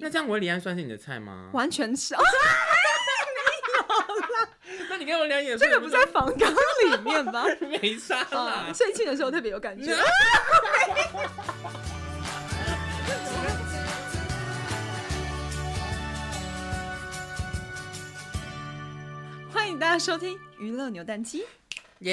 那这样维里安算是你的菜吗？完全是。那你跟我两眼，这个不在房纲里面吧？没杀啦。睡醒的时候特别有感觉。欢迎大家收听娱乐扭蛋机。耶！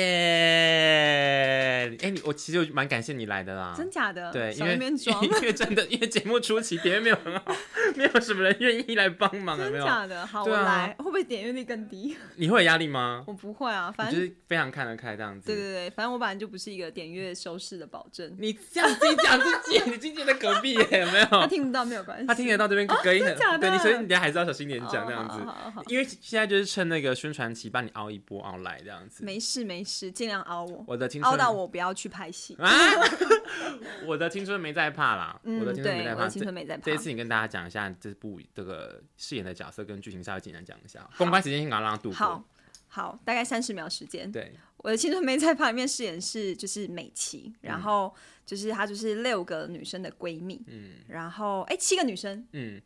哎，你我其实蛮感谢你来的啦。真假的？对，因为 因为真的，因为节目初期点阅没有很好，没有什么人愿意来帮忙，有没有？真假的？好，我来。会不会点阅率更低？你会有压力吗？我不会啊，反正就是非常看得开这样子。对对对，反正我本来就不是一个点阅收视的保证。你这样自己讲自己，你经纪在隔壁耶，有没有？他听不到没有关系，他听得到这边隔音的？对，所以你还是要小心点讲这样子。因为现在就是趁那个宣传期，帮你熬一波熬来这样子。没事没事，尽量熬。我，我的青春熬到我不要去拍戏啊。我的青春没在怕啦，我的青春没在怕。青春没在怕。这一次你跟大家讲一下这部这个饰演的角色跟剧情，稍微简单讲一下。公开时间先赶快让他度过。好，好，大概三十秒时间。对，我的青春没在怕里面饰演是就是美琪，然后就是她就是六个女生的闺蜜，嗯，然后哎七个女生，嗯。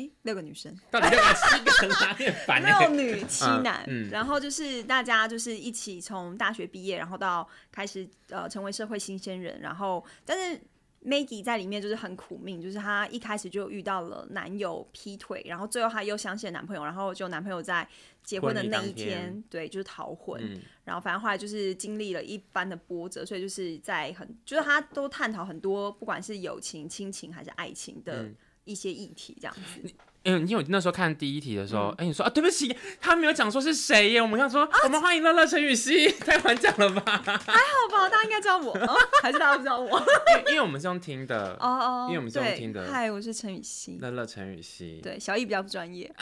哎，六个女生，到底六个七个人哪里烦？六女七男，嗯嗯、然后就是大家就是一起从大学毕业，然后到开始呃成为社会新鲜人，然后但是 Maggie 在里面就是很苦命，就是她一开始就遇到了男友劈腿，然后最后她又相信了男朋友，然后就男朋友在结婚的那一天，天。对，就是逃婚，嗯、然后反正后来就是经历了一番的波折，所以就是在很就是她都探讨很多，不管是友情、亲情还是爱情的。嗯一些议题这样子，嗯、欸，因为我那时候看第一题的时候，哎、嗯欸，你说啊，对不起，他没有讲说是谁耶，我们想说，啊、我们欢迎乐乐陈雨希，太晚讲了吧？还好吧，大家应该知道我，哦、还是大家不知道我？因为因为我们是用听的，哦哦，因为我们是用听的。嗨，我是陈雨希，乐乐陈雨希，对，小易比较不专业。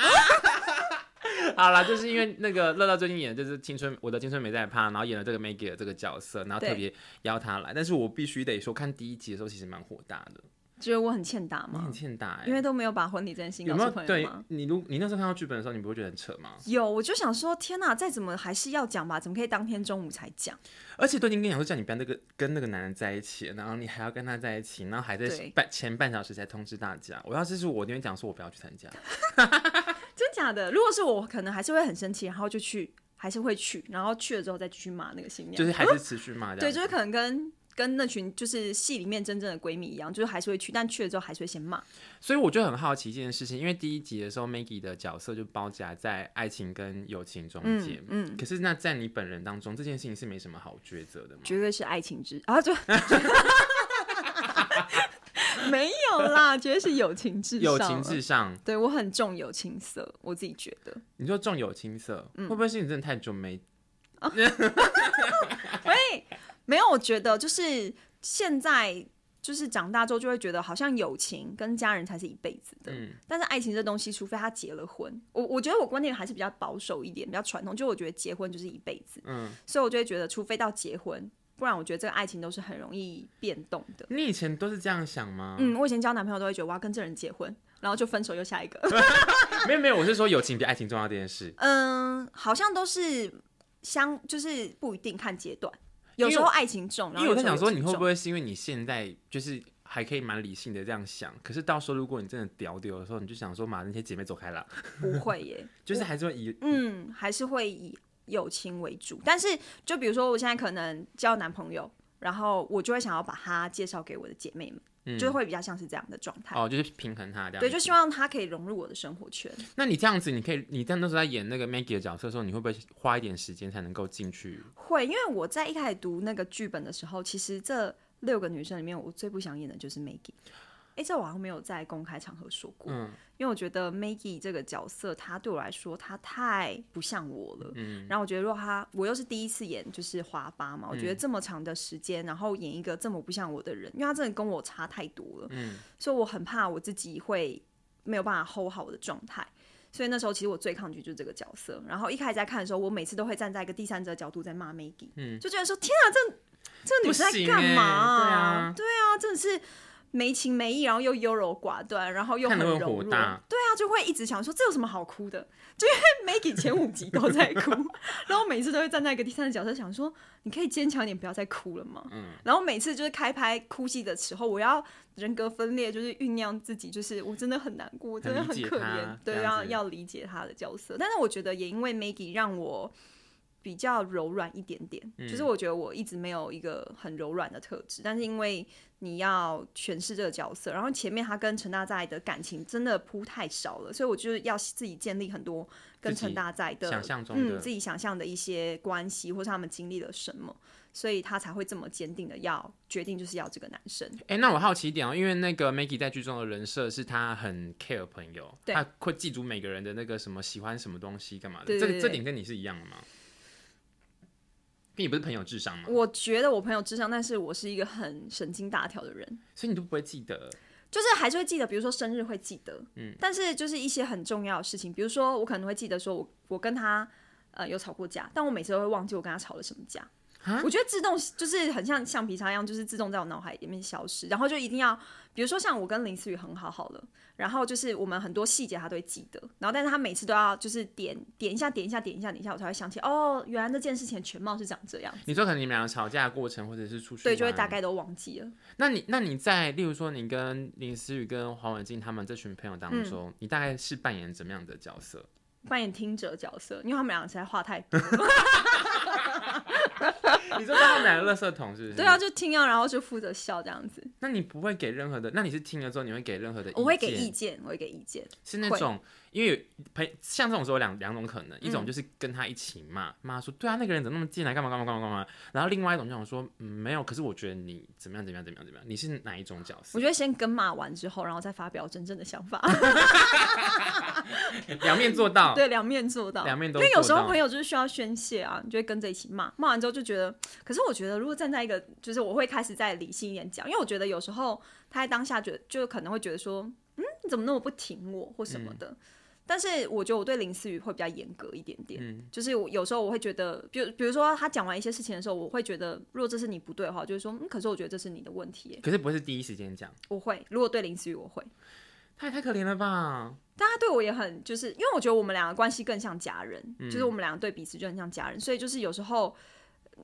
好啦，就是因为那个乐乐最近演的就是青春，我的青春没在怕，然后演了这个 Maggie 的这个角色，然后特别邀他来，但是我必须得说，看第一集的时候其实蛮火大的。觉得我很欠打吗？你很欠打哎、欸，因为都没有把婚礼这件事情告诉朋友吗？对，你如你那时候看到剧本的时候，你不会觉得很扯吗？有，我就想说，天哪，再怎么还是要讲吧？怎么可以当天中午才讲？而且都已经跟你讲说，叫你不要那个跟那个男人在一起，然后你还要跟他在一起，然后还在半前半小时才通知大家。我要是是我，那边讲说我不要去参加。真假的？如果是我，可能还是会很生气，然后就去，还是会去，然后去了之后再继续骂那个新娘，就是还是持续骂。对，就是可能跟。跟那群就是戏里面真正的闺蜜一样，就是还是会去，但去了之后还是会先骂。所以我就很好奇这件事情，因为第一集的时候，Maggie 的角色就包夹在爱情跟友情中间。嗯，嗯，可是那在你本人当中，这件事情是没什么好抉择的吗？绝对是爱情之啊，就 没有啦，绝对是友情至上。友情至上，对我很重友情色，我自己觉得。你说重友情色，嗯、会不会是你真的太久没？喂。没有，我觉得就是现在就是长大之后就会觉得好像友情跟家人才是一辈子的，嗯，但是爱情这东西，除非他结了婚，我我觉得我观念还是比较保守一点，比较传统，就我觉得结婚就是一辈子，嗯，所以我就会觉得，除非到结婚，不然我觉得这个爱情都是很容易变动的。你以前都是这样想吗？嗯，我以前交男朋友都会觉得我要跟这人结婚，然后就分手又下一个。没有没有，我是说友情比爱情重要这件事。嗯，好像都是相，就是不一定看阶段。有时候爱情重，因为我在想说，你会不会是因为你现在就是还可以蛮理性的这样想，可是到时候如果你真的屌屌的时候，你就想说，妈那些姐妹走开了。不会耶，就是还是会以嗯，还是会以友情为主。但是就比如说，我现在可能交男朋友，然后我就会想要把他介绍给我的姐妹们。就会比较像是这样的状态哦，就是平衡他这样。对，就希望他可以融入我的生活圈。那你这样子，你可以，你在那时候在演那个 Maggie 的角色的时候，你会不会花一点时间才能够进去？会，因为我在一开始读那个剧本的时候，其实这六个女生里面，我最不想演的就是 Maggie。哎，这我好像没有在公开场合说过，嗯，因为我觉得 Maggie 这个角色，她对我来说，她太不像我了，嗯，然后我觉得如果她，我又是第一次演，就是花八嘛，我觉得这么长的时间，然后演一个这么不像我的人，因为她真的跟我差太多了，嗯，所以我很怕我自己会没有办法 hold 好我的状态，所以那时候其实我最抗拒就是这个角色，然后一开始在看的时候，我每次都会站在一个第三者角度在骂 Maggie，嗯，就觉得说天啊，这这女生在干嘛啊？对啊，对啊，真的是。没情没义，然后又优柔寡断，然后又很柔弱。对啊，啊，就会一直想说这有什么好哭的？就因为 Maggie 前五集都在哭，然后每次都会站在一个第三的角色想说，你可以坚强一点，不要再哭了嘛？嗯，然后每次就是开拍哭戏的时候，我要人格分裂，就是酝酿自己，就是我真的很难过，真的很可怜，对，要要理解他的角色。但是我觉得也因为 Maggie 让我。比较柔软一点点，嗯，就是我觉得我一直没有一个很柔软的特质，但是因为你要诠释这个角色，然后前面他跟陈大在的感情真的铺太少了，所以我就是要自己建立很多跟陈大在的想象中的，嗯，自己想象的一些关系，或是他们经历了什么，所以他才会这么坚定的要决定就是要这个男生。哎、欸，那我好奇一点哦，因为那个 Maggie 在剧中的人设是他很 care 朋友，他会记住每个人的那个什么喜欢什么东西干嘛的，这这点跟你是一样的吗？你不是朋友智商吗？我觉得我朋友智商，但是我是一个很神经大条的人，所以你都不会记得，就是还是会记得，比如说生日会记得，嗯，但是就是一些很重要的事情，比如说我可能会记得说我我跟他呃有吵过架，但我每次都会忘记我跟他吵了什么架。我觉得自动就是很像橡皮擦一样，就是自动在我脑海里面消失，然后就一定要，比如说像我跟林思雨很好好了，然后就是我们很多细节他都会记得，然后但是他每次都要就是点点一下点一下点一下点一下，我才会想起哦，原来那件事情全貌是长这样。你说可能你们两个吵架的过程，或者是出去对，就会大概都忘记了。那你那你在例如说你跟林思雨跟黄文静他们这群朋友当中，嗯，你大概是扮演怎么样的角色？扮演听者角色，因为他们两个实在话太多。你说他们两个垃圾桶是不是？对啊，就听啊，然后就负责笑这样子。那你不会给任何的？那你是听了之后你会给任何的意见？我会给意见，我会给意见。是那种。因为陪像这种时候两两种可能，一种就是跟他一起骂，骂、嗯、说对啊，那个人怎么那么贱来干嘛干嘛干嘛干嘛，然后另外一种就想说，嗯，没有，可是我觉得你怎么样怎么样怎么样怎么样，你是哪一种角色？我觉得先跟骂完之后，然后再发表真正的想法，两面做到，对，两面做到，两面都。因为有时候朋友就是需要宣泄啊，你就会跟着一起骂，骂完之后就觉得，可是我觉得如果站在一个，就是我会开始再理性一点讲，因为我觉得有时候他在当下觉得就可能会觉得说，嗯，你怎么那么不挺我或什么的。嗯但是我觉得我对林思雨会比较严格一点点，嗯，就是我有时候我会觉得，比如比如说他讲完一些事情的时候，我会觉得，如果这是你不对的话，就是说，嗯，可是我觉得这是你的问题，可是不会是第一时间讲，我会，如果对林思雨我会，他也太可怜了吧？大家对我也很，就是因为我觉得我们两个关系更像家人，嗯，就是我们两个对彼此就很像家人，所以就是有时候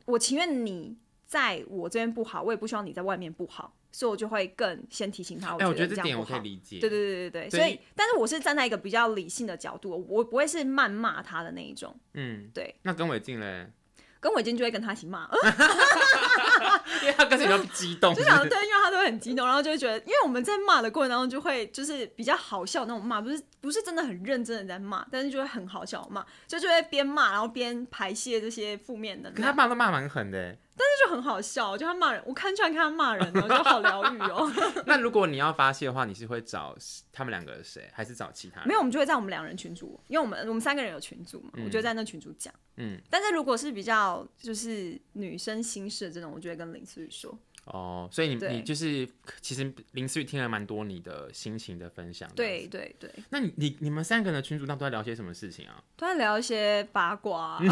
我情愿你在我这边不好，我也不希望你在外面不好。所以我就会更先提醒他。哎、欸，我觉得这点我可以理解。对对对对对，所以，但是我是站在一个比较理性的角度，我不会是谩骂他的那一种。嗯，对。那跟伟静嘞？跟伟静就会跟他一起骂，因为他跟你都激动，就想对，因为他都会很激动，然后就会觉得，因为我们在骂的过程当中，就会就是比较好笑那种骂，不是不是真的很认真的在骂，但是就会很好笑骂，就就会边骂然后边排泄这些负面的。可他骂都骂蛮狠的。但是就很好笑，就他骂人，我看出来看他骂人，我觉得好疗愈哦。那如果你要发泄的话，你是会找他们两个谁，还是找其他人？没有，我们就会在我们两人群组，因为我们我们三个人有群组嘛，嗯、我就在那群组讲。嗯。但是如果是比较就是女生心事的这种，我就会跟林思雨说。哦，所以你你就是其实林思雨听了蛮多你的心情的分享。对对对。那你你你们三个人的群组当中都在聊些什么事情啊？都在聊一些八卦。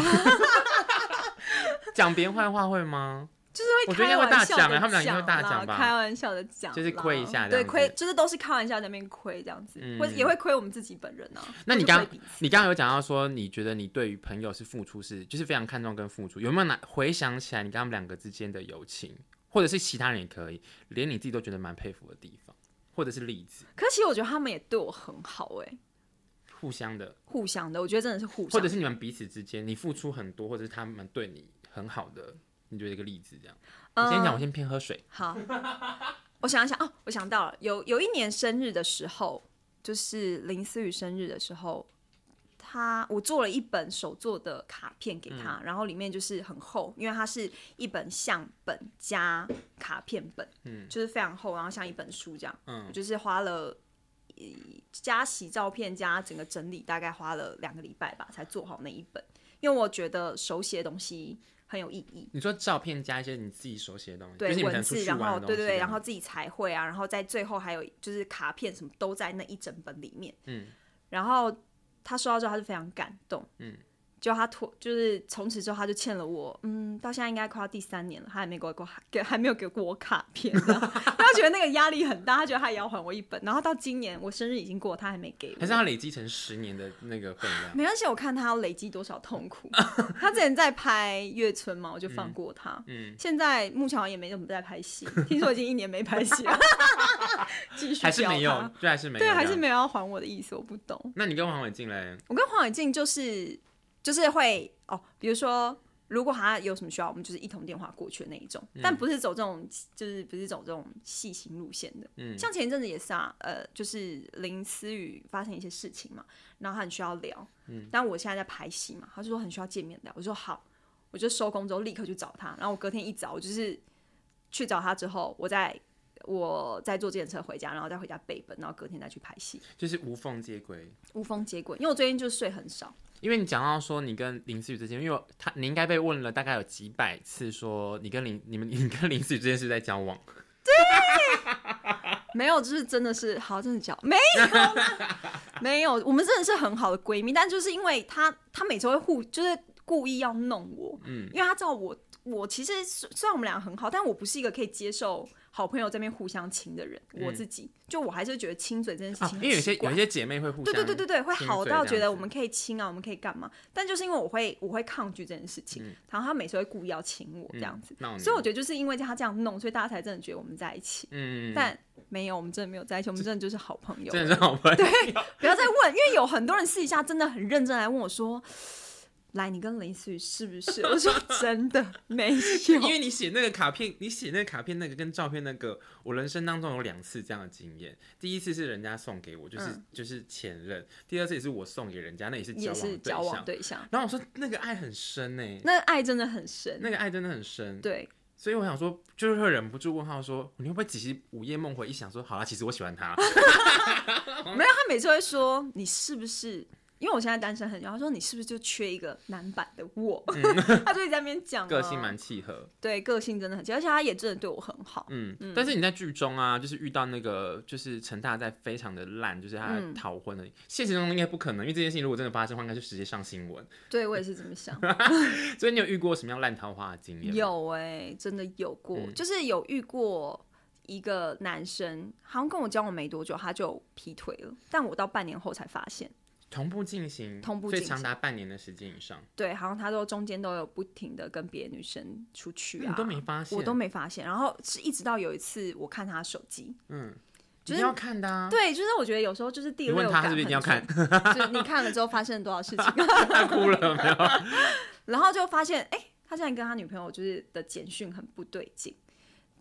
讲别人坏话会吗？就是会开玩笑的讲，他们俩应该会大讲吧？开玩笑的讲，就是亏一下，对，亏就是都是开玩笑在那边亏这样子，或、嗯、也会亏我们自己本人呢、啊。那你刚你刚刚有讲到说，你觉得你对于朋友是付出是，就是非常看重跟付出，有没有哪回想起来你跟他们两个之间的友情，或者是其他人也可以，连你自己都觉得蛮佩服的地方，或者是例子？可是其实我觉得他们也对我很好哎、欸，互相的，互相的，我觉得真的是互相，或者是你们彼此之间，你付出很多，或者是他们对你。很好的，你觉得一个例子这样？嗯、我先讲，我先偏喝水。好，我想一想哦，我想到了，有有一年生日的时候，就是林思雨生日的时候，他我做了一本手做的卡片给他，嗯、然后里面就是很厚，因为它是一本相本加卡片本，嗯，就是非常厚，然后像一本书这样，嗯，就是花了加洗照片加整个整理，大概花了两个礼拜吧，才做好那一本，因为我觉得手写的东西。很有意义。你说照片加一些你自己手写的东西，对，文字，然后对对对，然后自己彩绘啊，然后在最后还有就是卡片什么都在那一整本里面。嗯，然后他收到之后他就非常感动。嗯，就他拖，就是从此之后他就欠了我，嗯，到现在应该快要第三年了，他还没给我给，还没有给过我卡片，他觉得那个压力很大，他觉得他也要还我一本，然后到今年我生日已经过，他还没给我，还是他累积成十年的那个分量？没关系，我看他要累积多少痛苦。他之前在拍月村嘛，我就放过他，嗯，嗯现在目前好像也没怎么在拍戏，听说已经一年没拍戏了，继续还是没有，对，还是没有，对，还是没有要还我的意思，我不懂。那你跟黄伟晋嘞？我跟黄伟晋就是。就是会哦，比如说，如果他有什么需要，我们就是一通电话过去的那一种，嗯、但不是走这种，就是不是走这种细心路线的。嗯，像前一阵子也是啊，呃，就是林思雨发生一些事情嘛，然后他很需要聊，嗯，但我现在在拍戏嘛，他就说很需要见面聊，我说好，我就收工之后立刻去找他，然后我隔天一早我就是去找他之后，我再我再坐计程车回家，然后再回家背本，然后隔天再去拍戏，就是无缝接轨，无缝接轨，因为我最近就睡很少。因为你讲到说你跟林思雨之间，因为他你应该被问了大概有几百次，说你跟林你们你跟林思雨之间是在交往？对，没有，就是真的是好，真的交没有，没有，我们真的是很好的闺蜜，但就是因为他他每次会互就是故意要弄我，嗯，因为他知道我我其实虽然我们俩很好，但我不是一个可以接受。好朋友这边互相亲的人，我自己就我还是觉得亲嘴这件事情，因为有些有一些姐妹会互相对对对对对，会好到觉得我们可以亲啊，我们可以干嘛？但就是因为我会我会抗拒这件事情，然后他每次会故意要亲我这样子，所以我觉得就是因为他这样弄，所以大家才真的觉得我们在一起。嗯，但没有，我们真的没有在一起，我们真的就是好朋友，真的是好朋友。对，不要再问，因为有很多人私底下真的很认真来问我说。来，你跟林思雨是不是？我说真的没有，因为你写那个卡片，你写那个卡片那个跟照片那个，我人生当中有两次这样的经验。第一次是人家送给我，就是、嗯、就是前任；第二次也是我送给人家，那也是交往对象。交往对象。然后我说那个爱很深呢、欸，那个爱真的很深，那个爱真的很深。对，所以我想说，就是会忍不住问号说，你会不会只是午夜梦回，一想说，好了，其实我喜欢他。没有，他每次会说，你是不是？因为我现在单身很久，他说你是不是就缺一个男版的我？嗯、他就一直在那边讲，个性蛮契合，对，个性真的很契合，而且他也真的对我很好。嗯，嗯，但是你在剧中啊，就是遇到那个就是陈大在非常的烂，就是他逃婚了。嗯、现实中应该不可能，因为这件事情如果真的发生的话，应该就直接上新闻。对，我也是这么想。所以你有遇过什么样烂桃花的经验？有哎、欸，真的有过，嗯、就是有遇过一个男生，好像跟我交往没多久，他就劈腿了，但我到半年后才发现。同步进行，同步进行，所以长达半年的时间以上。对，好像他都中间都有不停的跟别的女生出去啊，你都没发现，我都没发现。然后是一直到有一次，我看他手机，嗯，就是要看的啊。对，就是我觉得有时候就是第六感。他是不是一定要看？就是你看了之后发生了多少事情？他哭了没有？然后就发现，哎、欸，他现在跟他女朋友就是的简讯很不对劲。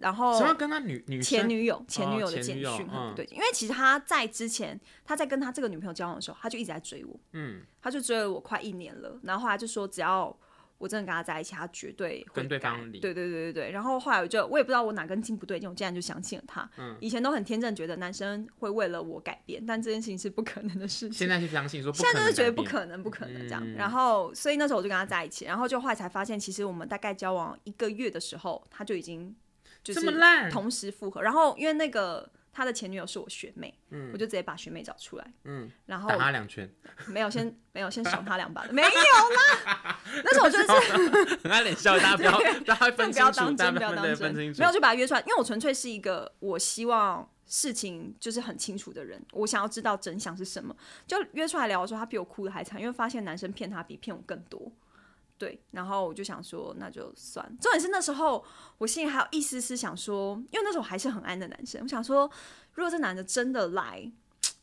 然后，什么跟他女女前女友前女友的简讯很不对劲，因为其实他在之前他在跟他这个女朋友交往的时候，他就一直在追我，嗯，他就追了我快一年了。然后后来就说，只要我真的跟他在一起，他绝对会跟对方离。对对对对对。然后后来我就我也不知道我哪根筋不对劲，我竟然就相信了他。嗯，以前都很天真，觉得男生会为了我改变，但这件事情是不可能的事情。现在是相信说，现在就是觉得不可能，不可能这样。嗯、然后所以那时候我就跟他在一起，然后就后来才发现，其实我们大概交往一个月的时候，他就已经。就是同时复合，然后因为那个他的前女友是我学妹，嗯，我就直接把学妹找出来，嗯，然后打他两拳，没有先 没有先赏他两把的，没有啦，那时候我就是 很爱脸笑，大家不要大家分清楚，大家不要当真，没有就把他约出来，因为我纯粹是一个我希望事情就是很清楚的人，我想要知道真相是什么，就约出来聊的时候，他比我哭的还惨，因为发现男生骗他比骗我更多。对，然后我就想说，那就算。重点是那时候我心里还有一丝丝想说，因为那时候我还是很爱的男生。我想说，如果这男的真的来，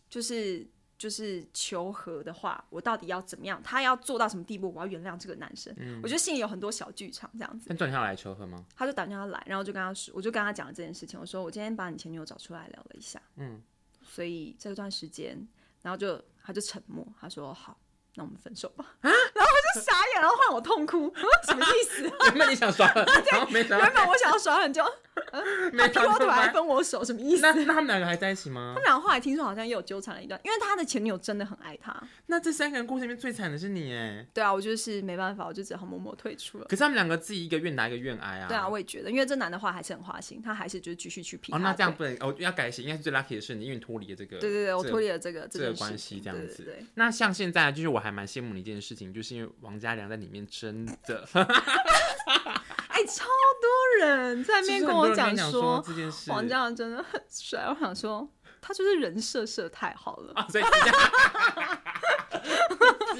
就是就是求和的话，我到底要怎么样？他要做到什么地步？我要原谅这个男生？嗯，我觉得心里有很多小剧场这样子。但昨天他来求和吗？他就打电话来，然后就跟他说，我就跟他讲了这件事情。我说我今天把你前女友找出来聊了一下，嗯，所以这段时间，然后就他就沉默，他说好。那我们分手吧啊！然后我就傻眼，然后换我痛哭，什么意思？原本你想耍狠，对，原本我想要耍狠，就 他劈我腿还分我手，什么意思？那那他们两个还在一起吗？他们两个后来听说好像也有纠缠了一段，因为他的前女友真的很爱他。那这三个人故事里面最惨的是你哎。对啊，我就是没办法，我就只好默默退出了。可是他们两个自己一个愿打一个愿挨啊。对啊，我也觉得，因为这男的话还是很花心，他还是就是继续去劈。哦，那这样不能哦，要改写，应该是最 lucky 的是你，因为脱离了这个。对对对，我脱离了这个这个关系，这样子。那像现在，就是我还蛮羡慕你一件事情，就是因为王嘉良在里面真的。哎，超多人在那边跟我讲说，这件事，王嘉良真的很帅。我想说，他就是人设设太好了。啊，所以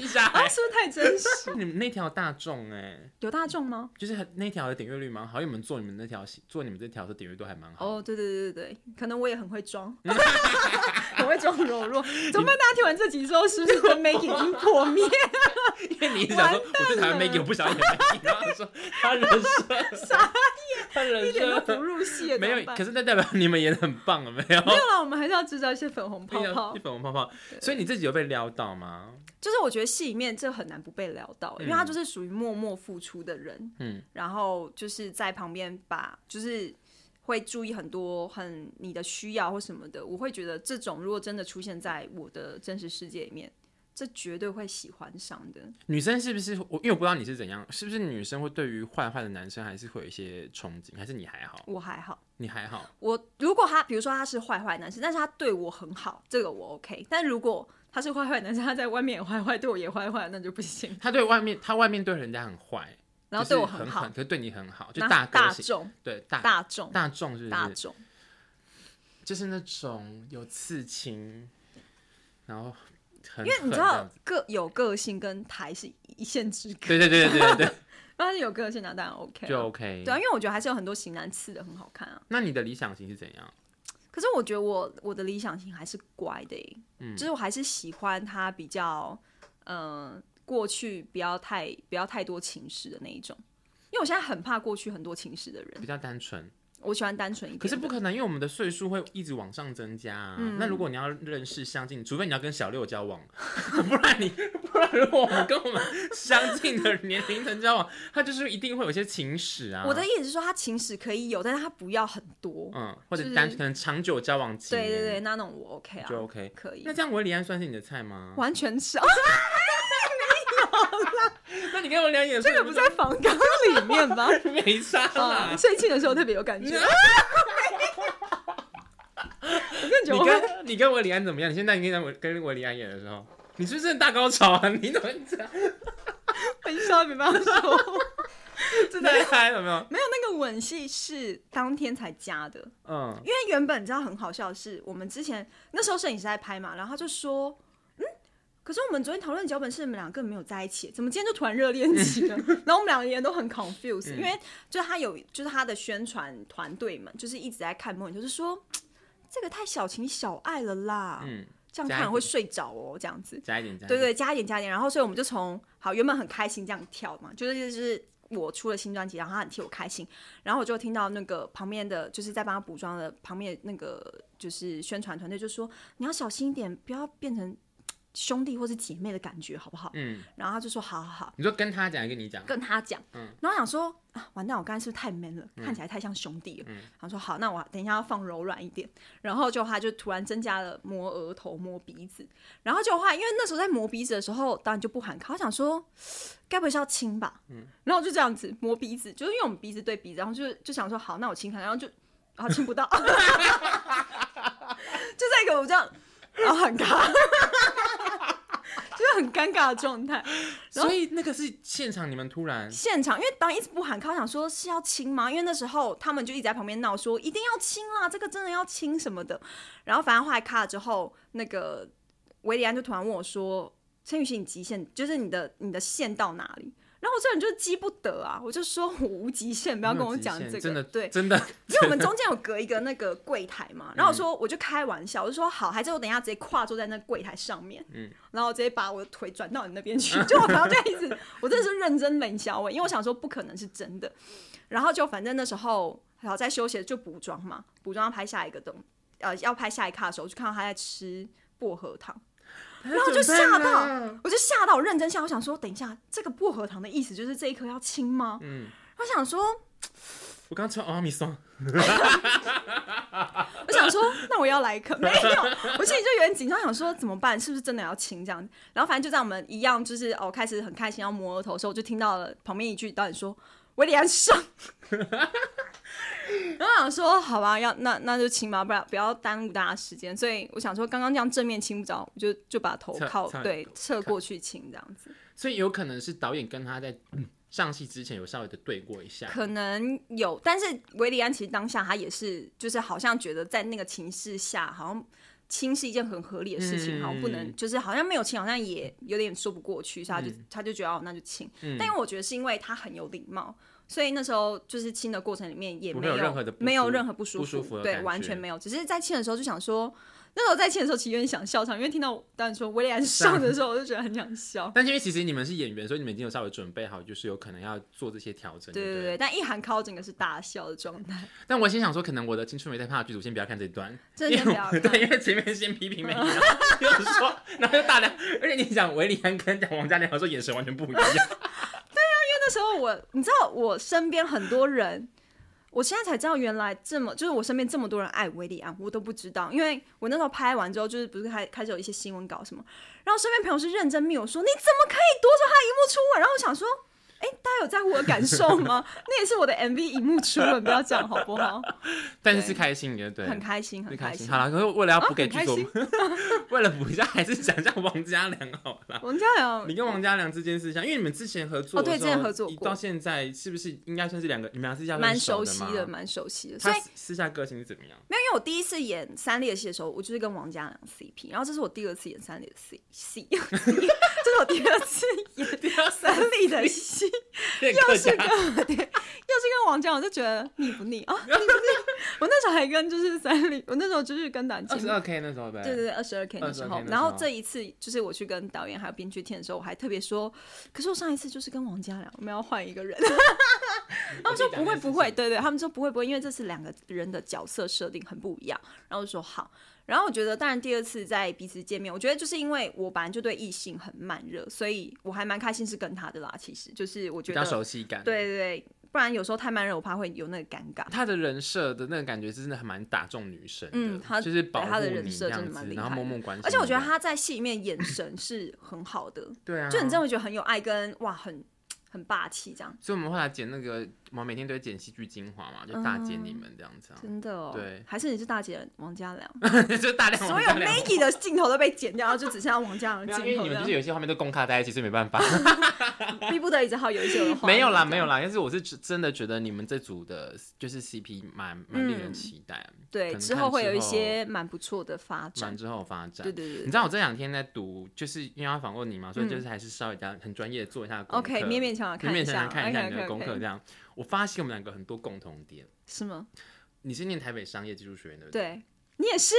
是不是太真实？你们那条大众哎，有大众吗？就是那条的点阅率蛮好，因为你们做你们那条做你们这条的点阅都还蛮好。哦，对对对对对，可能我也很会装，很会装柔弱。怎么办？大家听完这集之后，是不是我 Maggie 已经破灭？因为你一直想说我最讨厌 Maggie，我不想演 Maggie，然后说他人生傻眼，他人设一点都不入戏。没有，可是那代表你们演的很棒了，没有？没有了，我们还是要制造一些粉红泡泡，粉红泡泡。所以你自己有被撩到吗？就是我觉得戏里面这很难不被撩到，因为他就是属于默默付出的人，嗯，然后就是在旁边把，就是会注意很多很你的需要或什么的，我会觉得这种如果真的出现在我的真实世界里面，这绝对会喜欢上的。女生是不是我？因为我不知道你是怎样，是不是女生会对于坏坏的男生还是会有一些憧憬，还是你还好？我还好，你还好。我如果他比如说他是坏坏男生，但是他对我很好，这个我 OK。但如果他是坏坏男生，他在外面也坏坏，对我也坏坏，那就不行。他对外面，他外面对人家很坏，然后对我很好，可是对你很好，就大大众，对大大众，大众是？大众，就是那种有刺青，然后很因为你知道个有个性跟台是一线之隔，对对对对对对，但是有个性那当然 OK，就 OK，对啊，因为我觉得还是有很多型男刺的很好看啊。那你的理想型是怎样？可是我觉得我我的理想型还是乖的、欸，嗯，就是我还是喜欢他比较，嗯、呃，过去不要太不要太多情史的那一种，因为我现在很怕过去很多情史的人，比较单纯。我喜欢单纯一点，可是不可能，因为我们的岁数会一直往上增加啊。嗯、那如果你要认识相近，除非你要跟小六交往，不然你不然如果我们跟我们相近的年龄层交往，他就是一定会有些情史啊。我的意思是说，他情史可以有，但是他不要很多，嗯，或者单、就是、可能长久交往。对对对，那种我 OK 啊，就 OK 可以。那这样韦礼安算是你的菜吗？完全少。那 你跟我两眼，这个不在房纲里面吗？没啥啦。睡觉的时候特别有感觉。你跟你跟我李安怎么样？你现在你跟我跟我李安演的时候，你是不是大高潮啊？你怎么这样？很少没办法说，这太嗨了没有？没有，那个吻戏是当天才加的。嗯，因为原本你知道很好笑的是，我们之前那时候摄影师在拍嘛，然后他就说。可是我们昨天讨论脚本是你们两个根本没有在一起，怎么今天就突然热恋期了？然后我们两个人都很 confused，、嗯、因为就是他有，就是他的宣传团队们就是一直在看梦，就是说这个太小情小爱了啦，嗯，这样看会睡着哦，这样子，加一点，加一点，对对，加一点加一点，然后所以我们就从好原本很开心这样跳嘛，就是就是我出了新专辑，然后他很替我开心，然后我就听到那个旁边的就是在帮他补妆的旁边那个就是宣传团队就说你要小心一点，不要变成。兄弟或是姐妹的感觉好不好？嗯，然后他就说好好好。你说跟他讲，跟你讲？跟他讲。嗯，然后想说啊，完蛋，我刚才是不是太 man 了？嗯、看起来太像兄弟了。嗯，然后说好，那我等一下要放柔软一点。然后就他就突然增加了摸额头、摸鼻子。然后就话，因为那时候在摸鼻子的时候，当然就不喊卡。我想说，该不会是要亲吧？嗯，然后就这样子摸鼻子，就是因为我们鼻子对鼻子，然后就就想说好，那我亲他，然后就然后亲不到，就在一个我这样，然后喊卡。就 很尴尬的状态，所以那个是现场，你们突然现场，因为当一直不喊卡，我想说是要亲吗？因为那时候他们就一直在旁边闹，说一定要亲啦，这个真的要亲什么的。然后反正后来卡了之后，那个维里安就突然问我说：“陈雨欣，你极限就是你的你的线到哪里？”然后我这人就是激不得啊，我就说我无极限，不要跟我讲这个。真的对，真的，因为我们中间有隔一个那个柜台嘛。然后我说我就开玩笑，我就说好，还是我等一下直接跨坐在那柜台上面，嗯，然后我直接把我的腿转到你那边去，就我然后就一直，我真的是认真冷笑我，因为我想说不可能是真的。然后就反正那时候然后在休息就补妆嘛，补妆要拍下一个灯，呃，要拍下一卡的时候，就看到他在吃薄荷糖。然后就吓到，我就吓到，我认真吓，我想说，等一下，这个薄荷糖的意思就是这一颗要亲吗？嗯，我想说，我刚吃完阿米桑。我想说，那我要来一颗，没有，我心里就有点紧张，想说怎么办？是不是真的要亲这样？然后反正就在我们一样，就是哦，开始很开心要摸额头的时候，我就听到了旁边一句导演说：“韦礼安上。”然后想说，好吧，要那那就亲吧，不要不要耽误大家时间。所以我想说，刚刚这样正面亲不着，我就就把头靠对侧过去亲这样子。所以有可能是导演跟他在上戏之前有稍微的对过一下，可能有。但是韦礼安其实当下他也是，就是好像觉得在那个情势下，好像亲是一件很合理的事情，好像不能就是好像没有亲，好像也有点说不过去，所以他就他就觉得哦，那就亲。但因为我觉得是因为他很有礼貌。所以那时候就是亲的过程里面也没有，没有任何不舒服对，完全没有。只是在亲的时候就想说，那时候在签的时候其实有点想笑场，因为听到导演说韦礼安上的时候，我就觉得很想笑。但因为其实你们是演员，所以你们已经有稍微准备好，就是有可能要做这些调整。对对对，但一喊靠整个是大笑的状态。但我先想说，可能我的青春没在怕剧组，先不要看这一段，真的先不要看。对，因为前面先批评没有，又说，然后又大量，而且你讲韦礼安跟讲王嘉良，说眼神完全不一样。对啊，因为那时候我，你知道我身边很多人，我现在才知道原来这么，就是我身边这么多人爱维利安，我都不知道，因为我那时候拍完之后，就是不是开开始有一些新闻稿什么，然后身边朋友是认真密我说，你怎么可以夺走他荧幕初吻？然后我想说。哎，大家有在乎我的感受吗？那也是我的 MV 荧幕初吻，不要讲好不好？但是是开心的，对，很开心，很开心。好了，可是为了要补给剧组，为了补一下，还是讲一下王嘉良好了。王嘉良，你跟王嘉良之间是像，因为你们之前合作，哦，对，之前合作过，到现在是不是应该算是两个？你们俩私下蛮熟悉的，蛮熟悉的。所以私下个性是怎么样？没有，因为我第一次演三立的戏的时候，我就是跟王嘉良 CP，然后这是我第二次演三立的 C C，这是我第二次演三立的戏，又是跟对，又是跟王嘉，我就觉得腻不腻啊？腻不腻？我那时候还跟就是三立，我那时候就是跟南京。二十二 K 那时候对。对对对，二十二 K 那时候。然后这一次就是我去跟导演还有编剧听的时候，我还特别说，可是我上一次就是跟王嘉良，我们要换一个人。他们说不会不会，对对，他们说不会不会，因为这次两个人的角色设定很不一样。然后就说好。然后我觉得，当然第二次在彼此见面，我觉得就是因为我本来就对异性很慢热，所以我还蛮开心是跟他的啦。其实就是我觉得比较熟悉感，对对对，不然有时候太慢热，我怕会有那个尴尬。他的人设的那个感觉真的还蛮打中女生的，嗯，他就是保护你他的人设真的蛮厉害，然后默默关心。而且我觉得他在戏里面眼神是很好的，对啊，就你真的会觉得很有爱跟哇很。很霸气，这样。所以我们后来剪那个，我们每天都会剪戏剧精华嘛，就大剪你们这样子。真的哦。对。还是你是大姐王嘉良？就大量。所有 Maggie 的镜头都被剪掉，就只剩下王嘉良镜头。因为你们就是有些画面都公开在一起，所以没办法。逼不得已只好有一些。没有啦，没有啦。但是我是真的觉得你们这组的，就是 CP 蛮蛮令人期待。对，之后会有一些蛮不错的发展。之后发展。对对对。你知道我这两天在读，就是因为要访问你嘛，所以就是还是稍微讲很专业做一下功课。OK，勉勉强强看一下。看一下你的功课，这样我发现我们两个很多共同点，是吗？你是念台北商业技术学院的，对，你也是。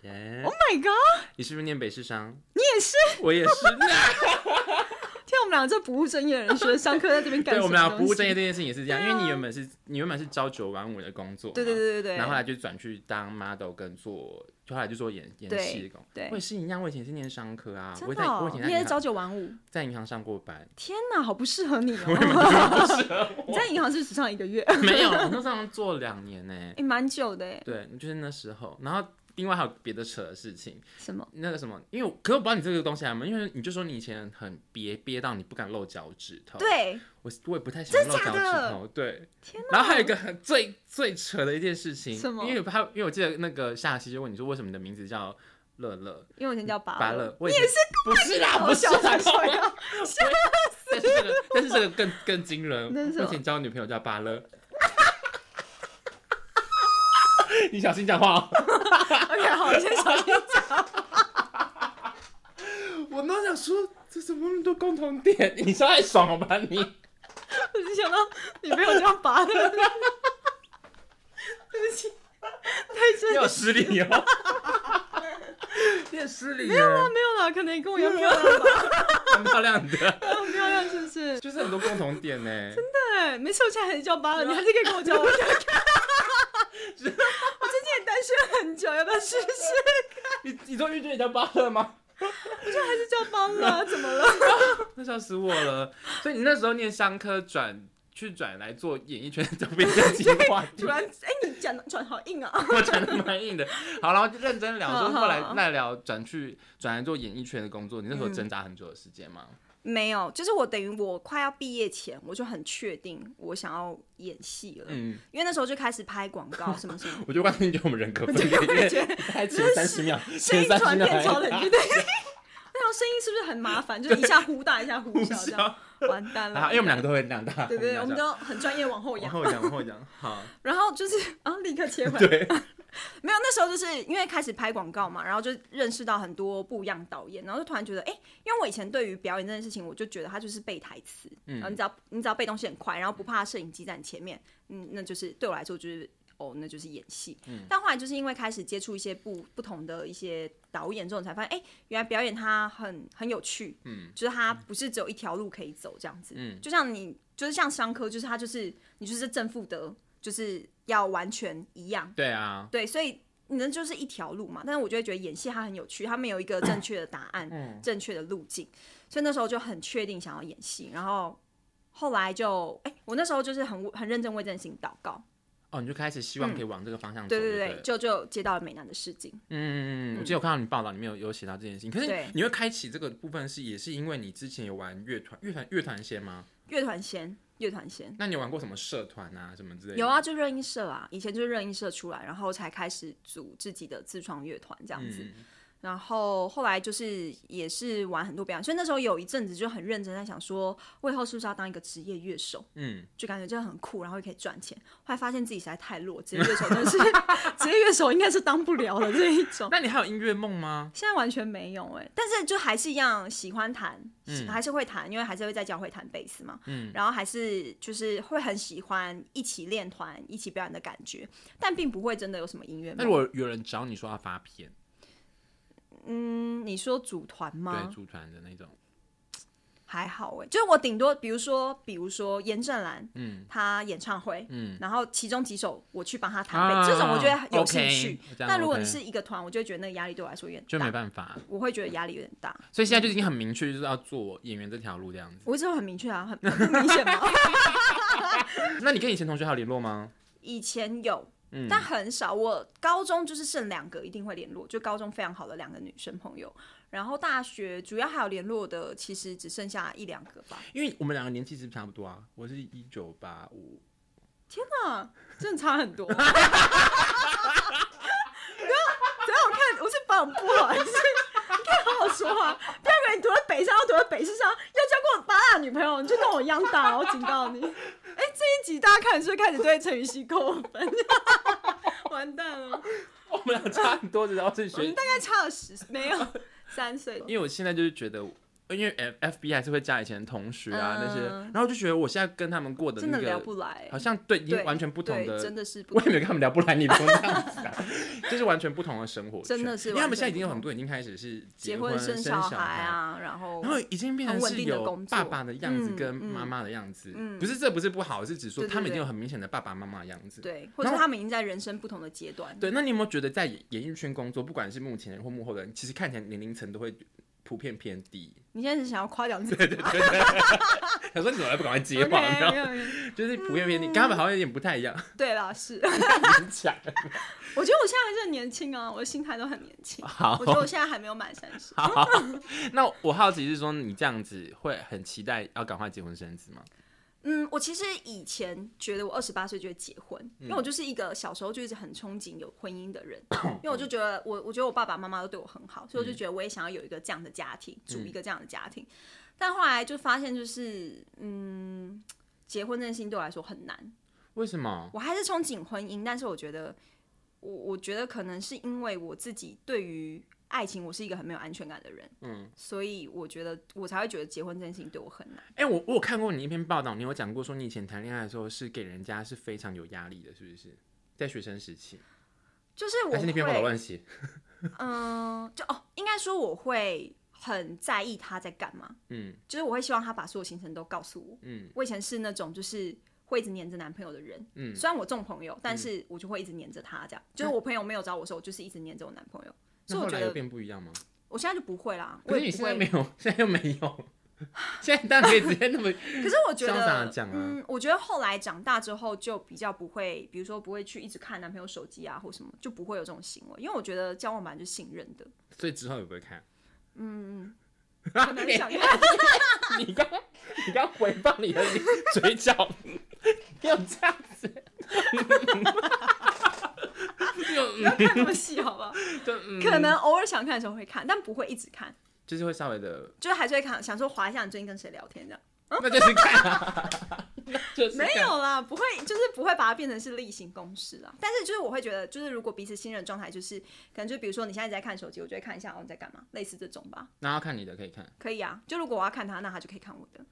Yeah. Oh my god！你是不是念北市商？你也是，我也是。听我们俩这不务正业的人说上课在这边干，对，我们俩不务正业这件事情也是这样，因为你原本是你原本是朝九晚五的工作，对对对对对，然后后来就转去当 model 跟做，就后来就做演演戏的工。对，我也是一样，我以前是念商科啊，我在，我以前你也是朝九晚五，在银行上过班。天哪，好不适合你哦！不适合我。你在银行是只上一个月？没有，我那时候做两年呢，也 蛮久的。对，就是那时候，然后。另外还有别的扯的事情，什么？那个什么？因为可是我不知道你这个东西还有没有，因为你就说你以前很憋憋到你不敢露脚趾头。对，我我也不太喜欢露脚趾头。对，天。然后还有一个很最最扯的一件事情，什么？因为他因为我记得那个夏曦就问你说为什么你的名字叫乐乐？因为我以前叫芭乐。你也是？不是啦，不是啦，笑死！但是这个但是这个更更惊人，我以前交女朋友叫芭乐。你小心讲话哦。OK，好，你先小心讲。我都想说，这怎么那么多共同点？你说太爽了吧你？我就想到你没有这样拔的。对不起，太真。你有失礼哦。你很失礼。没有啦，没有啦，可能你跟我一样漂亮吧。很漂亮的。很漂亮，是不是？就是很多共同点呢。真的哎，没事，我现在还是叫芭乐，你还是可以跟我交往。很久，要不要试试？你你说玉娟也叫巴乐吗？我说还是叫巴乐，怎么了？那笑死我了。所以你那时候念商科转去转来做演艺圈，就变正经话突然，哎、欸，你讲的转好硬啊！我讲的蛮硬的。好，然后就认真聊，说后来再聊转去转来做演艺圈的工作，你那时候挣扎很久的时间吗？嗯没有，就是我等于我快要毕业前，我就很确定我想要演戏了。嗯，因为那时候就开始拍广告什么什么。我觉得观众觉得我们人格分裂，因为 拍前三十秒，声音突然变超冷，对对。那条声音是不是很麻烦？就是一下呼大，一下呼小，这样完蛋了。因为我们两个都会那样大，对对，我们都很专业，往后仰，往后仰，往后仰。好，然后就是啊，立刻切回对。没有，那时候就是因为开始拍广告嘛，然后就认识到很多不一样导演，然后就突然觉得，哎，因为我以前对于表演这件事情，我就觉得他就是背台词，嗯，然后你只要你只要背东西很快，然后不怕摄影机在你前面，嗯，那就是对我来说就是哦，那就是演戏。嗯，但后来就是因为开始接触一些不不同的一些导演之后，才发现，哎，原来表演它很很有趣，嗯，就是它不是只有一条路可以走这样子，嗯，就像你就是像商科，就是它就是你就是正负得。就是要完全一样，对啊，对，所以你们就是一条路嘛。但是我就会觉得演戏它很有趣，它没有一个正确的答案，嗯、正确的路径。所以那时候就很确定想要演戏，然后后来就，哎、欸，我那时候就是很很认真为这件事情祷告。哦，你就开始希望可以往这个方向走，对对对，就就接到了美男的试镜。嗯嗯嗯，我记得我看到你报道里面有有写到这件事情。可是你会开启这个部分是也是因为你之前有玩乐团乐团乐团先吗？乐团先。乐团先，那你有玩过什么社团啊，什么之类的？有啊，就热音社啊，以前就是热音社出来，然后才开始组自己的自创乐团这样子。嗯然后后来就是也是玩很多表演，所以那时候有一阵子就很认真在想说，我以后是不是要当一个职业乐手？嗯，就感觉这样很酷，然后也可以赚钱。后来发现自己实在太弱，职业乐手真的是 职业乐手应该是当不了的这一种。那你还有音乐梦吗？现在完全没有哎、欸，但是就还是一样喜欢弹，嗯、还是会弹，因为还是会在教会弹贝斯嘛。嗯，然后还是就是会很喜欢一起练团、一起表演的感觉，但并不会真的有什么音乐梦。那如果有人找你说要发片？嗯，你说组团吗？对，组团的那种还好哎，就是我顶多比如说，比如说严正兰，嗯，他演唱会，嗯，然后其中几首我去帮他弹贝，这种我觉得有兴趣。但如果你是一个团，我就会觉得那个压力对我来说有点大，就没办法，我会觉得压力有点大。所以现在就已经很明确，就是要做演员这条路这样子。我一直都很明确啊，很 明显吗？那你跟以前同学还有联络吗？以前有。嗯、但很少，我高中就是剩两个一定会联络，就高中非常好的两个女生朋友。然后大学主要还有联络的，其实只剩下一两个吧。因为我们两个年纪是不是差不多啊？我是一九八五。天哪，真的差很多。不要，等下我看，我是保养不好，还是说话。第二个，你读在北上，又读在北市上，又交过八大女朋友，你就跟我一样大，我警告你。哎，这一集大家看是不是开始对陈雨希扣分？完蛋了，我们俩差很多，知道是学，我们大概差了十，没有三岁。因为我现在就是觉得。因为 F F B 还是会加以前的同学啊那些，然后就觉得我现在跟他们过的那个真的聊不来，好像对，已经完全不同的，真的是，我也没有跟他们聊不来，你不用这样子啊，就是完全不同的生活，真的是，因为他们现在已经有很多已经开始是结婚生小孩啊，然后然后已经变成是有爸爸的样子跟妈妈的样子，不是这不是不好，是指说他们已经有很明显的爸爸妈妈的样子，对，或者他们已经在人生不同的阶段，对，那你有没有觉得在演艺圈工作，不管是幕前人或幕后的人，其实看起来年龄层都会普遍偏低？你现在是想要夸奖自己？对对对，想说你怎么还不赶快接话？你知道吗？就是普遍偏低，跟他们好像有点不太一样。对啦，是。很强。我觉得我现在还是很年轻啊，我的心态都很年轻。好，我觉得我现在还没有满三十。好，那我好奇是说，你这样子会很期待要赶快结婚生子吗？嗯，我其实以前觉得我二十八岁就会结婚，嗯、因为我就是一个小时候就一直很憧憬有婚姻的人，因为我就觉得我我觉得我爸爸妈妈都对我很好，所以我就觉得我也想要有一个这样的家庭，组、嗯、一个这样的家庭。但后来就发现，就是嗯，结婚这件事情对我来说很难。为什么？我还是憧憬婚姻，但是我觉得我我觉得可能是因为我自己对于。爱情，我是一个很没有安全感的人，嗯，所以我觉得我才会觉得结婚这件事情对我很难。哎、欸，我我有看过你一篇报道，你有讲过说你以前谈恋爱的时候是给人家是非常有压力的，是不是？在学生时期，就是我还是那篇报道乱写。嗯、呃，就哦，应该说我会很在意他在干嘛，嗯，就是我会希望他把所有行程都告诉我，嗯，我以前是那种就是会一直黏着男朋友的人，嗯，虽然我重朋友，但是我就会一直黏着他，这样，嗯、就是我朋友没有找我的时候，我就是一直黏着我男朋友。所以我觉得变不一样吗？我现在就不会啦。可是你现在没有，现在又没有。现在当然可以直接那么，可是我觉得，啊、嗯，我觉得后来长大之后就比较不会，比如说不会去一直看男朋友手机啊或什么，就不会有这种行为，因为我觉得交往本来就是信任的。所以之后也不会看。嗯，可能想看。你刚你刚回放你的嘴角，有这样子。不要看那么细，好不好？嗯、可能偶尔想看的时候会看，但不会一直看。就是会稍微的，就是还是会看，想说划一下你最近跟谁聊天这样。那就是看、啊，就是没有啦，不会，就是不会把它变成是例行公事啦。但是就是我会觉得，就是如果彼此信任状态，就是可能就比如说你现在在看手机，我就会看一下哦你在干嘛，类似这种吧。那要看你的可以看，可以啊。就如果我要看他，那他就可以看我的。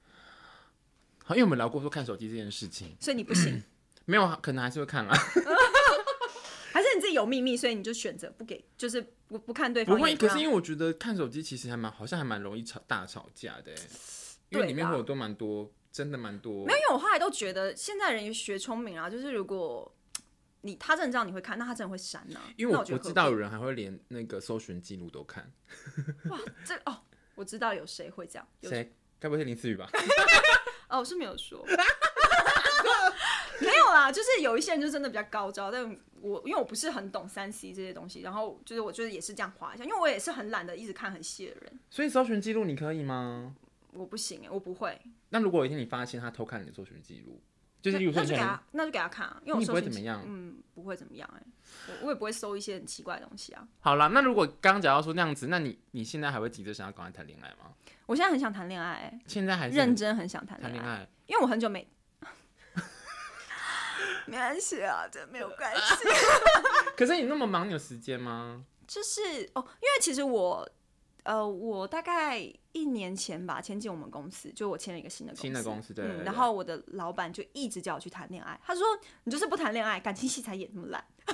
好，因为我们聊过说看手机这件事情，所以你不行。嗯、没有，可能还是会看啦。有秘密，所以你就选择不给，就是不不看对方。不会，可是因为我觉得看手机其实还蛮，好像还蛮容易吵大吵架的，因为里面会有都蛮多，真的蛮多。没有，因为我后来都觉得现在人学聪明啊，就是如果你他真的知道你会看，那他真的会删呢、啊。因为我我知道有人还会连那个搜寻记录都看。哇，这哦，我知道有谁会这样。谁？该不会是林思雨吧？哦，我是没有说。没有啦，就是有一些人就真的比较高招，但我因为我不是很懂三 C 这些东西，然后就是我觉得也是这样滑一下，因为我也是很懒得一直看很细的人。所以搜寻记录你可以吗？我不行欸，我不会。那如果有一天你发现他偷看你的搜寻记录，就是例如说那就给他，那就给他看啊，因为我你不会怎么样，嗯，不会怎么样哎，我我也不会搜一些很奇怪的东西啊。好了，那如果刚刚讲到说那样子，那你你现在还会急着想要赶快谈恋爱吗？我现在很想谈恋爱，现在还是认真很想谈恋爱，爱，因为我很久没。没关系啊，这没有关系。可是你那么忙，你有时间吗？就是哦，因为其实我，呃，我大概一年前吧，签进我们公司，就我签了一个新的公司，新的公司对，对，对、嗯。然后我的老板就一直叫我去谈恋爱，他说：“你就是不谈恋爱，感情戏才演那么烂。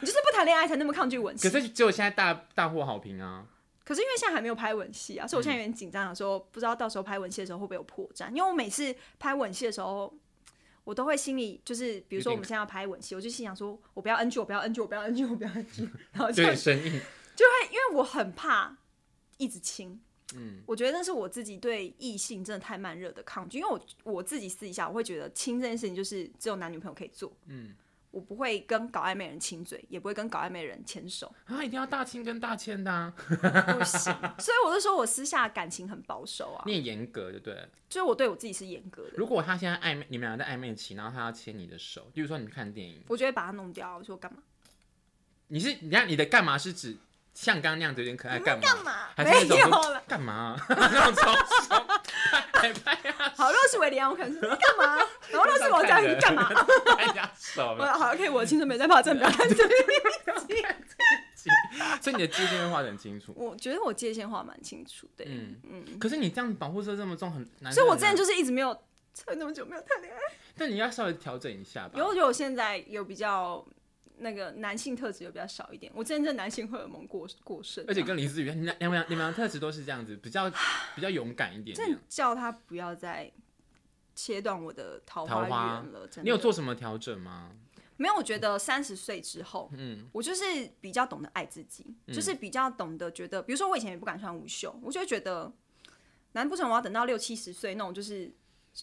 你就是不谈恋爱才那么抗拒吻戏。”可是只有现在大大获好评啊！可是因为现在还没有拍吻戏啊，所以我现在有点紧张，说不知道到时候拍吻戏的时候会不会有破绽？因为我每次拍吻戏的时候。我都会心里就是，比如说我们现在要拍吻戏，我就心想说，我不要 NG，我不要 NG，我不要 NG，我不要 NG，然后 就会声音，就会因为我很怕一直亲，嗯，我觉得那是我自己对异性真的太慢热的抗拒，因为我我自己私底下我会觉得亲这件事情就是只有男女朋友可以做，嗯。我不会跟搞暧昧人亲嘴，也不会跟搞暧昧人牵手啊！一定要大亲跟大牵的，啊，不行。所以我就说我私下感情很保守啊。你也严格，对不对？就是我对我自己是严格的。如果他现在暧昧，你们俩在暧昧期，然后他要牵你的手，比如说你看电影，我就会把他弄掉。我说干嘛？你是你看你的干嘛是指像刚刚那样子有点可爱干嘛？干嘛？还是那种没有了？干嘛？那种超爽。好，如果是维里安，我可能是干嘛？然后如果是我这样，你干嘛？我 好，OK，我的青春没在怕，真的不要看这个。所以你的界限会画得很清楚。我觉得我界限画蛮清楚的。嗯嗯。可是你这样保护色这么重，很难。所以我之前就是一直没有，撑那么久没有谈恋爱。但你要稍微调整一下吧。因为我觉得我现在有比较那个男性特质，就比较少一点。我之前这男性荷尔蒙过过剩。而且跟林思雨，你们两你们的特质都是这样子，比较比较勇敢一点。真叫他不要再。切断我的桃花源了，真的。你有做什么调整吗？没有，我觉得三十岁之后，嗯，我就是比较懂得爱自己，嗯、就是比较懂得觉得，比如说我以前也不敢穿无袖，我就会觉得，难不成我要等到六七十岁那种，就是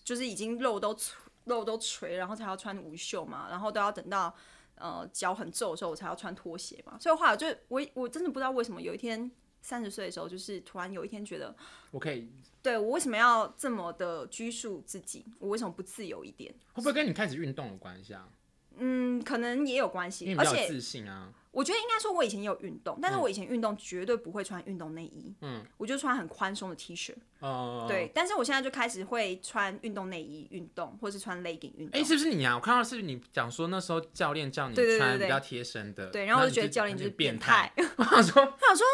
就是已经肉都肉都垂，然后才要穿无袖嘛，然后都要等到呃脚很皱的时候我才要穿拖鞋嘛。所以后来就我我真的不知道为什么有一天三十岁的时候，就是突然有一天觉得我可以。对，我为什么要这么的拘束自己？我为什么不自由一点？会不会跟你开始运动有关系啊？嗯，可能也有关系。因为比较自信啊。我觉得应该说，我以前也有运动，但是我以前运动绝对不会穿运动内衣。嗯，我就穿很宽松的 T 恤。哦。对，但是我现在就开始会穿运动内衣运动，或是穿 legging 运动。哎，是不是你啊？我看到是不是你讲说那时候教练叫你穿比较贴身的？对，然后我就觉得教练就是变态。我想说，他想说。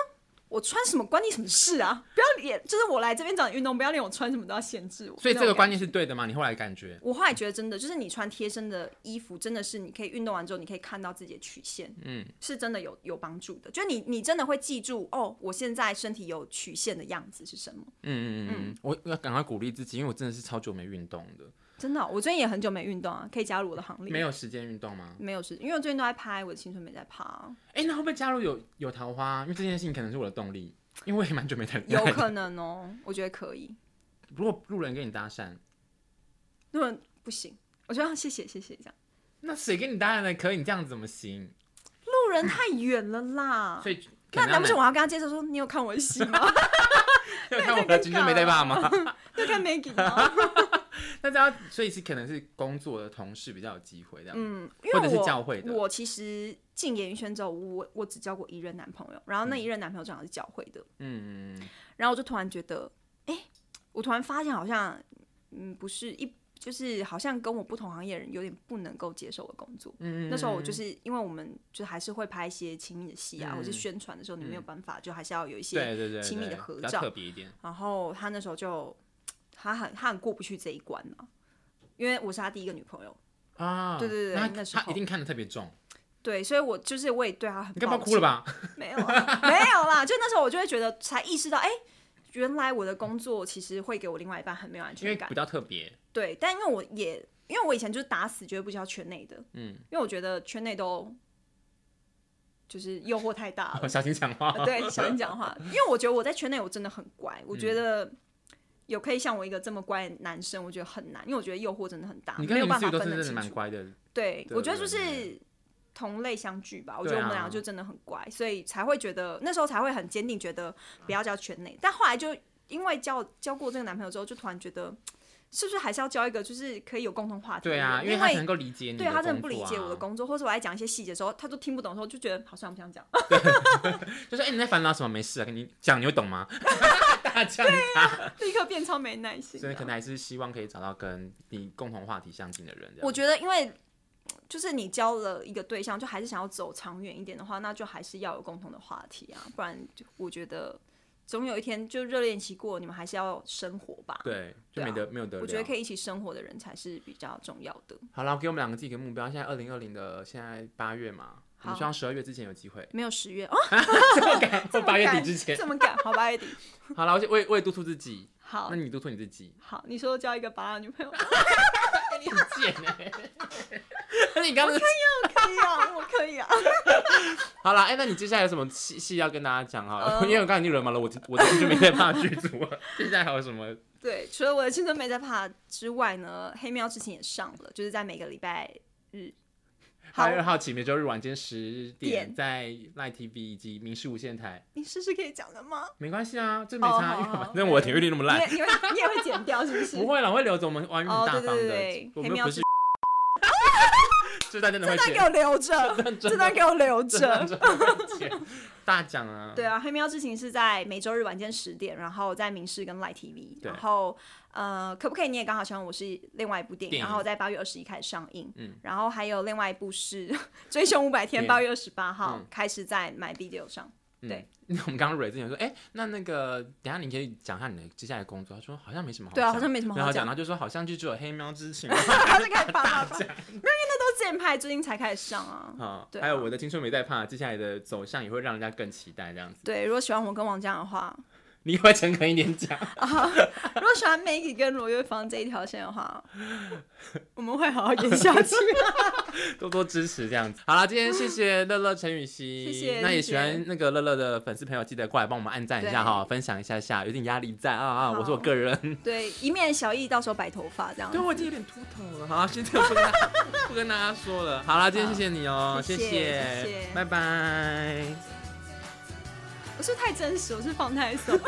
我穿什么关你什么事啊？不要脸，就是我来这边找你运动，不要脸我穿什么都要限制我。所以这个观念是对的吗？你后来感觉？我后来觉得真的，就是你穿贴身的衣服，真的是你可以运动完之后，你可以看到自己的曲线，嗯，是真的有有帮助的。就你你真的会记住哦，我现在身体有曲线的样子是什么？嗯嗯嗯，嗯我要赶快鼓励自己，因为我真的是超久没运动的。真的、哦，我最近也很久没运动啊，可以加入我的行列。没有时间运动吗？没有时，因为我最近都在拍，我的青春没在拍。哎、欸，那会不会加入有有桃花？因为这件事情可能是我的动力。因为我也蛮久没谈。有可能哦，我觉得可以。如果路人跟你搭讪，路人不行，我觉得谢谢谢谢这样。那谁跟你搭讪呢？可以，你这样子怎么行？路人太远了啦。所以那难不成我要跟他介绍说，你有看我的戏吗？有看我的《青春没在怕》吗？要看 Maggie 吗？那这样，所以是可能是工作的同事比较有机会这样，嗯，或者是教会的。我其实进演艺圈之后，我我只交过一任男朋友，然后那一任男朋友正好是教会的，嗯，然后我就突然觉得，哎、欸，我突然发现好像，嗯，不是一，就是好像跟我不同行业的人有点不能够接受的工作。嗯，那时候我就是因为我们就还是会拍一些亲密的戏啊，嗯、或者宣传的时候，你没有办法，就还是要有一些亲密的合照，特别一点。然后他那时候就。他很他很过不去这一关嘛，因为我是他第一个女朋友啊，对对对，那，那时候他一定看得特别重，对，所以我就是我也对他很，你干嘛哭了吧？没有啊，没有啦，就那时候我就会觉得才意识到，哎、欸，原来我的工作其实会给我另外一半很没有安全感，比较特别，对，但因为我也因为我以前就是打死绝对不交圈内的，嗯，因为我觉得圈内都就是诱惑太大了，小心讲话，对，小心讲话，因为我觉得我在圈内我真的很乖，我觉得。嗯有可以像我一个这么乖的男生，我觉得很难，因为我觉得诱惑真的很大，你跟没有办法分得清楚。对，我觉得就是同类相聚吧。我觉得我们俩就真的很乖，所以才会觉得那时候才会很坚定，觉得不要交圈内。但后来就因为交交过这个男朋友之后，就突然觉得是不是还是要交一个，就是可以有共同话题。对啊，因为他能够理解你，对他真的不理解我的工作，或者我在讲一些细节的时候，他都听不懂的时候，就觉得好像不想讲。就说哎，你在烦恼什么？没事啊，跟你讲，你会懂吗？对啊，立刻变超没耐心。所以可能还是希望可以找到跟你共同话题相近的人。我觉得，因为就是你交了一个对象，就还是想要走长远一点的话，那就还是要有共同的话题啊，不然就我觉得总有一天就热恋期过，你们还是要生活吧。对，就没得、啊、没有得。我觉得可以一起生活的人才是比较重要的。好了，给我们两个自己一个目标。现在二零二零的现在八月嘛。你希望十二月之前有机会？没有十月哦，这么赶，或八月底之前，这么赶，好，八月底。好了，我我也我也督促自己。好，那你督促你自己。好，你说交一个八的女朋友，你很贱哎。那你刚刚可以啊，可以啊，我可以啊。好了，哎，那你接下来有什么戏戏要跟大家讲哈？因为我刚才已经惹毛了我，我的青春没在怕剧组了。接下来还有什么？对，除了我的青春没在怕之外呢，黑喵之前也上了，就是在每个礼拜日。八月二号起，每周日晚间十点，在 Line TV 以及民视无线台。你试试可以讲的吗？没关系啊，这没差，因为反正 我的点阅率那么烂。你也你也会剪掉是不是？不会了，我会留着。我们玩很大方的，我们不是。这段 真的会剪，这段给我留着，这段给我留着。大奖啊！对啊，黑喵之情是在每周日晚间十点，然后在明视跟 Light TV，然后。呃，可不可以？你也刚好喜欢我是另外一部电影，然后在八月二十一开始上映。嗯，然后还有另外一部是《追凶五百天》，八月二十八号开始在 MyVideo 上。嗯、对，那我们刚刚蕊之前说，哎，那那个等下你可以讲一下你的接下来工作。他说好像没什么好，对啊，好像没什么好讲。然后就说好像就只有黑喵之情。他就开始怕讲，因为那都是之前拍，最近才开始上啊。啊，对啊，还有我的青春没在怕，接下来的走向也会让人家更期待这样子。对，如果喜欢我跟王江的话。你会诚恳一点讲 啊！如果喜欢 Maggie 跟罗月芳这一条线的话，我们会好好演下去，多多支持这样子。好了，今天谢谢 乐乐陈雨希，谢谢。那也喜欢那个乐乐的粉丝朋友，记得过来帮我们按赞一下哈，分享一下下，有点压力在啊啊！我是我个人，对，以免小易到时候白头发这样。对，我已经有点秃头了。好，现在不跟不跟大家说了。好了，今天谢谢你哦，谢谢，拜拜。不是太真实我是放太松？